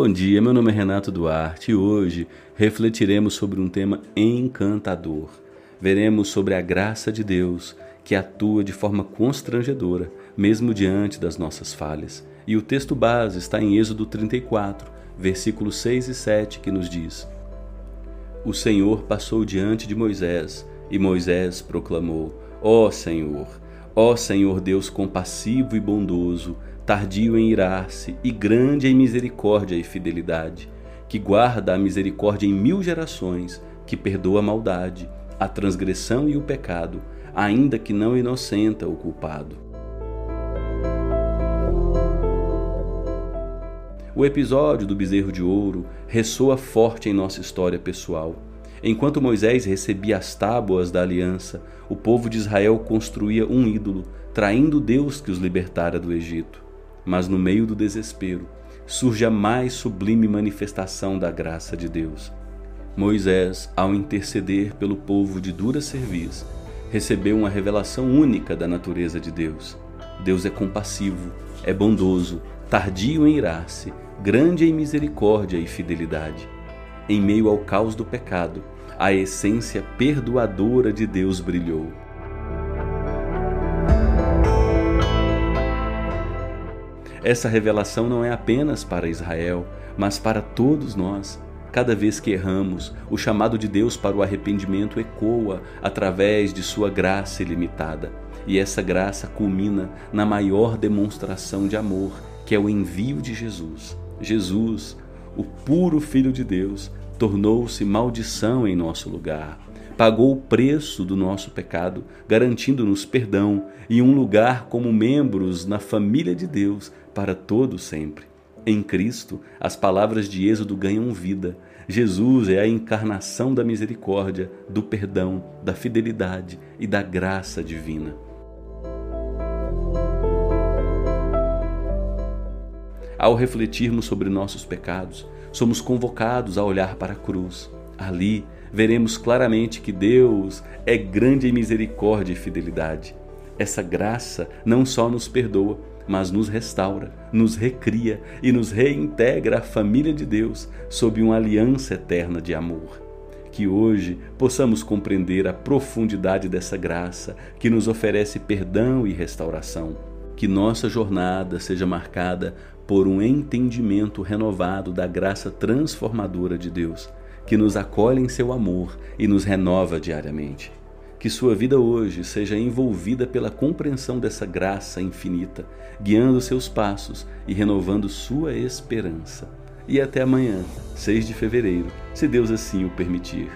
Bom dia, meu nome é Renato Duarte e hoje refletiremos sobre um tema encantador. Veremos sobre a graça de Deus que atua de forma constrangedora, mesmo diante das nossas falhas. E o texto base está em Êxodo 34, versículos 6 e 7, que nos diz: O Senhor passou diante de Moisés, e Moisés proclamou: Ó oh, Senhor, ó oh, Senhor Deus compassivo e bondoso, tardio em irar-se e grande em misericórdia e fidelidade, que guarda a misericórdia em mil gerações, que perdoa a maldade, a transgressão e o pecado, ainda que não inocenta o culpado. O episódio do bezerro de ouro ressoa forte em nossa história pessoal. Enquanto Moisés recebia as tábuas da aliança, o povo de Israel construía um ídolo, traindo Deus que os libertara do Egito mas no meio do desespero surge a mais sublime manifestação da graça de Deus. Moisés, ao interceder pelo povo de dura serviço, recebeu uma revelação única da natureza de Deus. Deus é compassivo, é bondoso, tardio em irar-se, grande em misericórdia e fidelidade. Em meio ao caos do pecado, a essência perdoadora de Deus brilhou. Essa revelação não é apenas para Israel, mas para todos nós. Cada vez que erramos, o chamado de Deus para o arrependimento ecoa através de sua graça ilimitada. E essa graça culmina na maior demonstração de amor, que é o envio de Jesus. Jesus, o puro Filho de Deus, tornou-se maldição em nosso lugar pagou o preço do nosso pecado, garantindo-nos perdão e um lugar como membros na família de Deus para todo sempre. Em Cristo, as palavras de Êxodo ganham vida. Jesus é a encarnação da misericórdia, do perdão, da fidelidade e da graça divina. Ao refletirmos sobre nossos pecados, somos convocados a olhar para a cruz. Ali, veremos claramente que Deus é grande em misericórdia e fidelidade. Essa graça não só nos perdoa, mas nos restaura, nos recria e nos reintegra à família de Deus sob uma aliança eterna de amor. Que hoje possamos compreender a profundidade dessa graça que nos oferece perdão e restauração. Que nossa jornada seja marcada por um entendimento renovado da graça transformadora de Deus que nos acolhe em seu amor e nos renova diariamente. Que sua vida hoje seja envolvida pela compreensão dessa graça infinita, guiando seus passos e renovando sua esperança. E até amanhã, 6 de fevereiro, se Deus assim o permitir.